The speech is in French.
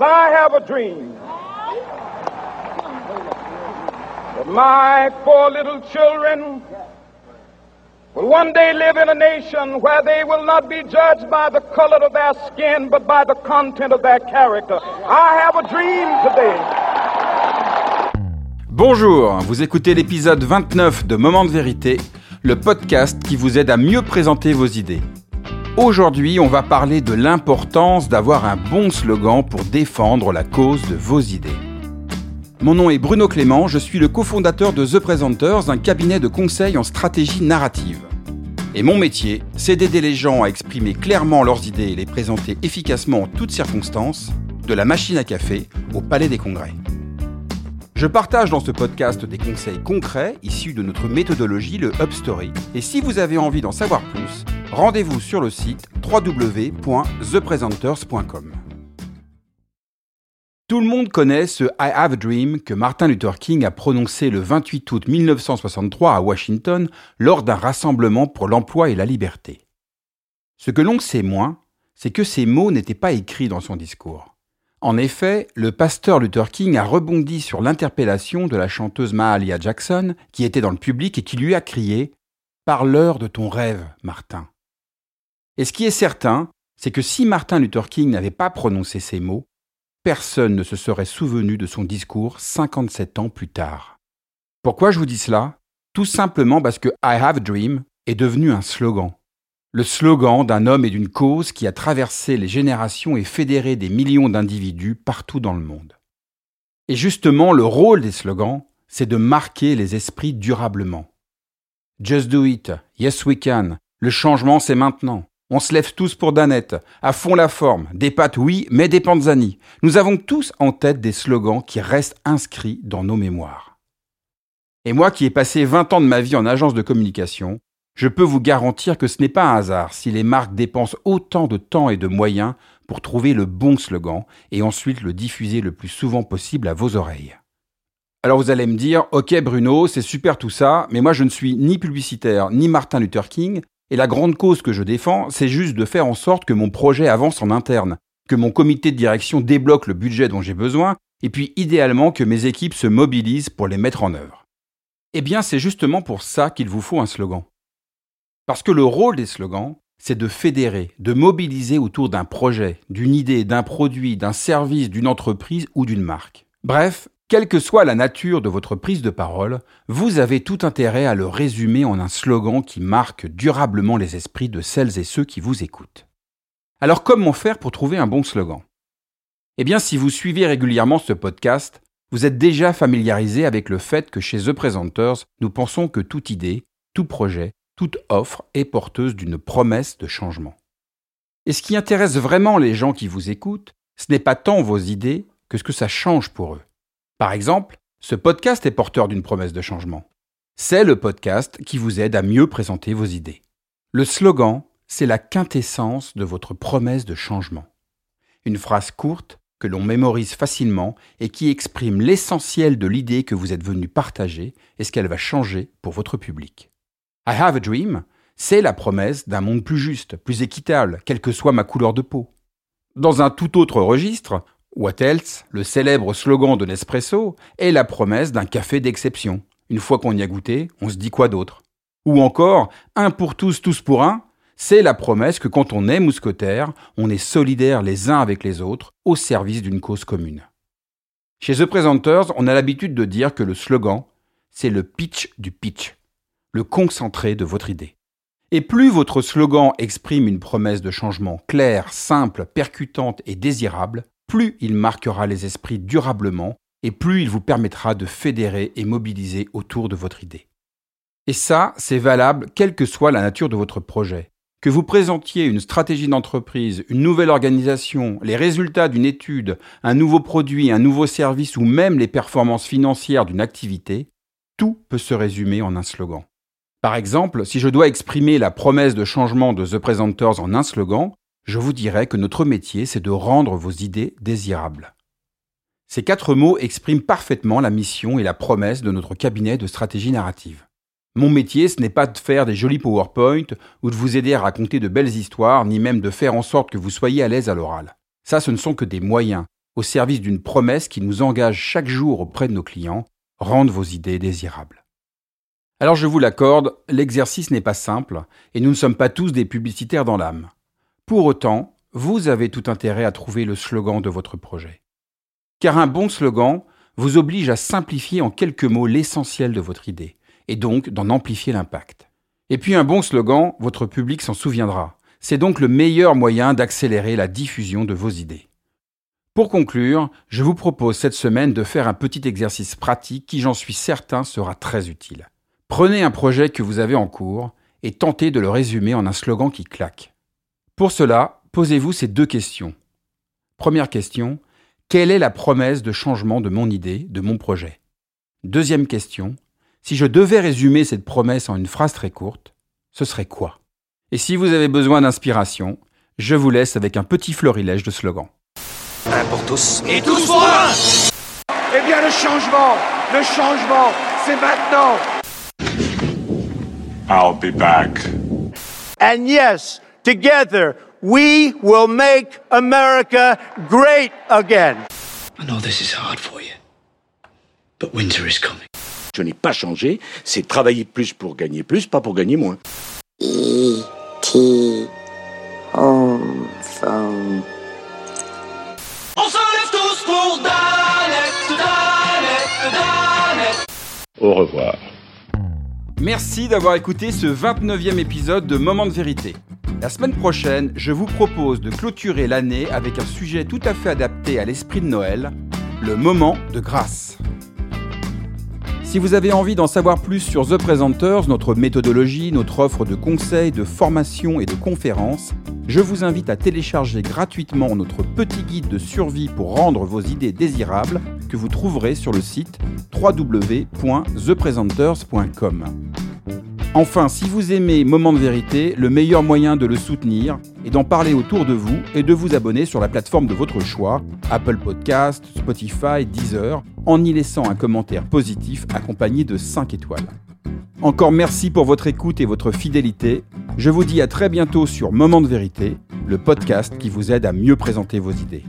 I have a dream that my four little children will one day live in a nation where they will not be judged by the color of their skin, but by the content of their character. I have a dream today. Bonjour, vous écoutez l'épisode 29 de Moment de vérité, le podcast qui vous aide à mieux présenter vos idées. Aujourd'hui, on va parler de l'importance d'avoir un bon slogan pour défendre la cause de vos idées. Mon nom est Bruno Clément, je suis le cofondateur de The Presenters, un cabinet de conseil en stratégie narrative. Et mon métier, c'est d'aider les gens à exprimer clairement leurs idées et les présenter efficacement en toutes circonstances, de la machine à café au palais des congrès. Je partage dans ce podcast des conseils concrets issus de notre méthodologie, le Upstory. Et si vous avez envie d'en savoir plus, rendez-vous sur le site www.thepresenters.com. Tout le monde connaît ce I Have a Dream que Martin Luther King a prononcé le 28 août 1963 à Washington lors d'un rassemblement pour l'emploi et la liberté. Ce que l'on sait moins, c'est que ces mots n'étaient pas écrits dans son discours. En effet, le pasteur Luther King a rebondi sur l'interpellation de la chanteuse Mahalia Jackson, qui était dans le public et qui lui a crié Parle-leur de ton rêve, Martin. Et ce qui est certain, c'est que si Martin Luther King n'avait pas prononcé ces mots, personne ne se serait souvenu de son discours 57 ans plus tard. Pourquoi je vous dis cela? Tout simplement parce que I Have a Dream est devenu un slogan. Le slogan d'un homme et d'une cause qui a traversé les générations et fédéré des millions d'individus partout dans le monde. Et justement, le rôle des slogans, c'est de marquer les esprits durablement. Just do it, yes we can, le changement c'est maintenant. On se lève tous pour Danette, à fond la forme, des pâtes oui, mais des panzani. Nous avons tous en tête des slogans qui restent inscrits dans nos mémoires. Et moi qui ai passé 20 ans de ma vie en agence de communication, je peux vous garantir que ce n'est pas un hasard si les marques dépensent autant de temps et de moyens pour trouver le bon slogan et ensuite le diffuser le plus souvent possible à vos oreilles. Alors vous allez me dire, ok Bruno, c'est super tout ça, mais moi je ne suis ni publicitaire ni Martin Luther King, et la grande cause que je défends, c'est juste de faire en sorte que mon projet avance en interne, que mon comité de direction débloque le budget dont j'ai besoin, et puis idéalement que mes équipes se mobilisent pour les mettre en œuvre. Eh bien, c'est justement pour ça qu'il vous faut un slogan. Parce que le rôle des slogans, c'est de fédérer, de mobiliser autour d'un projet, d'une idée, d'un produit, d'un service, d'une entreprise ou d'une marque. Bref, quelle que soit la nature de votre prise de parole, vous avez tout intérêt à le résumer en un slogan qui marque durablement les esprits de celles et ceux qui vous écoutent. Alors comment faire pour trouver un bon slogan? Eh bien, si vous suivez régulièrement ce podcast, vous êtes déjà familiarisé avec le fait que chez The Presenters, nous pensons que toute idée, tout projet, toute offre est porteuse d'une promesse de changement. Et ce qui intéresse vraiment les gens qui vous écoutent, ce n'est pas tant vos idées que ce que ça change pour eux. Par exemple, ce podcast est porteur d'une promesse de changement. C'est le podcast qui vous aide à mieux présenter vos idées. Le slogan, c'est la quintessence de votre promesse de changement. Une phrase courte que l'on mémorise facilement et qui exprime l'essentiel de l'idée que vous êtes venu partager et ce qu'elle va changer pour votre public. I have a dream, c'est la promesse d'un monde plus juste, plus équitable, quelle que soit ma couleur de peau. Dans un tout autre registre, What else, le célèbre slogan de Nespresso, est la promesse d'un café d'exception. Une fois qu'on y a goûté, on se dit quoi d'autre? Ou encore, un pour tous, tous pour un, c'est la promesse que quand on est mousquetaire, on est solidaires les uns avec les autres au service d'une cause commune. Chez The Presenters, on a l'habitude de dire que le slogan, c'est le pitch du pitch, le concentré de votre idée. Et plus votre slogan exprime une promesse de changement claire, simple, percutante et désirable, plus il marquera les esprits durablement et plus il vous permettra de fédérer et mobiliser autour de votre idée. Et ça, c'est valable quelle que soit la nature de votre projet. Que vous présentiez une stratégie d'entreprise, une nouvelle organisation, les résultats d'une étude, un nouveau produit, un nouveau service ou même les performances financières d'une activité, tout peut se résumer en un slogan. Par exemple, si je dois exprimer la promesse de changement de The Presenters en un slogan, je vous dirais que notre métier, c'est de rendre vos idées désirables. Ces quatre mots expriment parfaitement la mission et la promesse de notre cabinet de stratégie narrative. Mon métier, ce n'est pas de faire des jolis PowerPoint ou de vous aider à raconter de belles histoires, ni même de faire en sorte que vous soyez à l'aise à l'oral. Ça, ce ne sont que des moyens. au service d'une promesse qui nous engage chaque jour auprès de nos clients, rendre vos idées désirables. Alors je vous l'accorde, l'exercice n'est pas simple, et nous ne sommes pas tous des publicitaires dans l'âme. Pour autant, vous avez tout intérêt à trouver le slogan de votre projet. Car un bon slogan vous oblige à simplifier en quelques mots l'essentiel de votre idée, et donc d'en amplifier l'impact. Et puis un bon slogan, votre public s'en souviendra. C'est donc le meilleur moyen d'accélérer la diffusion de vos idées. Pour conclure, je vous propose cette semaine de faire un petit exercice pratique qui, j'en suis certain, sera très utile. Prenez un projet que vous avez en cours et tentez de le résumer en un slogan qui claque. Pour cela, posez-vous ces deux questions. Première question, quelle est la promesse de changement de mon idée, de mon projet? Deuxième question, si je devais résumer cette promesse en une phrase très courte, ce serait quoi? Et si vous avez besoin d'inspiration, je vous laisse avec un petit florilège de slogans. Un pour tous et tous pour un Eh bien le changement, le changement, c'est maintenant I'll be back. And yes, together we will make America great again. I know this is hard for you, but winter is coming. Je n'ai pas changé, c'est travailler plus pour gagner plus, pas pour gagner moins. E.T. Home phone. On se lève tous pour Danette, Danette, Danette Au revoir. Merci d'avoir écouté ce 29e épisode de Moment de vérité. La semaine prochaine, je vous propose de clôturer l'année avec un sujet tout à fait adapté à l'esprit de Noël, le moment de grâce. Si vous avez envie d'en savoir plus sur The Presenters, notre méthodologie, notre offre de conseils, de formation et de conférences, je vous invite à télécharger gratuitement notre petit guide de survie pour rendre vos idées désirables que vous trouverez sur le site www.thepresenters.com. Enfin, si vous aimez Moment de vérité, le meilleur moyen de le soutenir est d'en parler autour de vous et de vous abonner sur la plateforme de votre choix, Apple Podcast, Spotify, Deezer, en y laissant un commentaire positif accompagné de 5 étoiles. Encore merci pour votre écoute et votre fidélité. Je vous dis à très bientôt sur Moment de vérité, le podcast qui vous aide à mieux présenter vos idées.